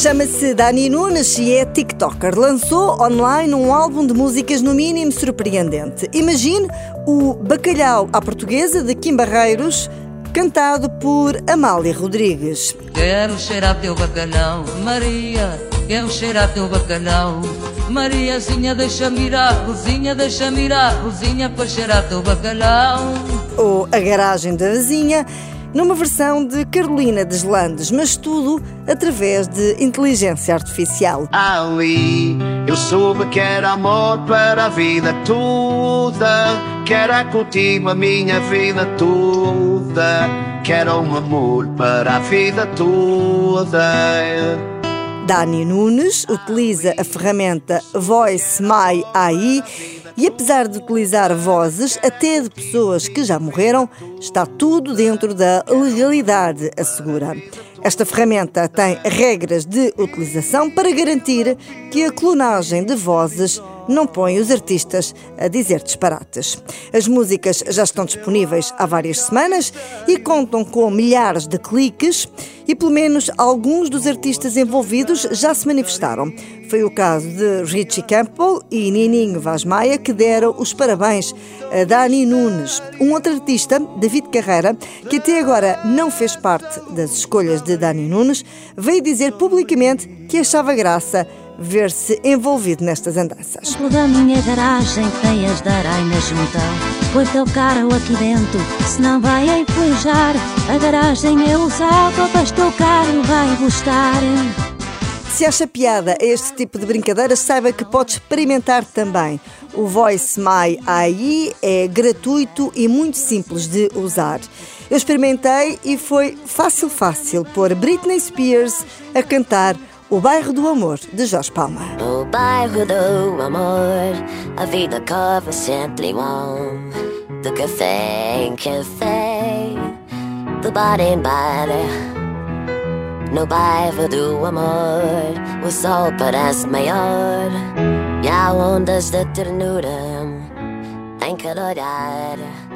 Chama-se Dani Nunes e é TikToker. Lançou online um álbum de músicas no mínimo surpreendente. Imagine o Bacalhau à Portuguesa de Kim Barreiros, cantado por Amália Rodrigues. Quero cheirar teu bacalhau, Maria, quero cheirar teu bacalhau. Mariazinha, deixa-me ir à cozinha, deixa-me ir à cozinha para cheirar teu bacalhau. Ou A Garagem da Vizinha numa versão de Carolina Deslandes, mas tudo através de inteligência artificial. Ali eu soube que era amor para a vida toda, que era contigo a minha vida toda, que era um amor para a vida toda. Dani Nunes utiliza a ferramenta Voice My AI e apesar de utilizar vozes até de pessoas que já morreram, está tudo dentro da legalidade, assegura. Esta ferramenta tem regras de utilização para garantir que a clonagem de vozes não põe os artistas a dizer disparates. As músicas já estão disponíveis há várias semanas e contam com milhares de cliques e pelo menos alguns dos artistas envolvidos já se manifestaram. Foi o caso de Richie Campbell e Nininho Vaz Maia que deram os parabéns a Dani Nunes. Um outro artista, David Carreira, que até agora não fez parte das escolhas de Dani Nunes, veio dizer publicamente que achava graça ver-se envolvido nestas andanças. Da minha garagem teias de aranha junta Põe teu carro aqui dentro, senão vai enfujar A garagem é usada, mas teu carro vai buscar se acha piada a este tipo de brincadeiras, saiba que pode experimentar também. O Voice My AI é gratuito e muito simples de usar. Eu experimentei e foi fácil, fácil pôr Britney Spears a cantar o Bairro do Amor, de Jorge Palma. O bairro do amor, a vida corre sempre igual. Do café em café, do bar em bar. No bairro do amor, o sol parece maior. E há ondas de ternura em cada olhar.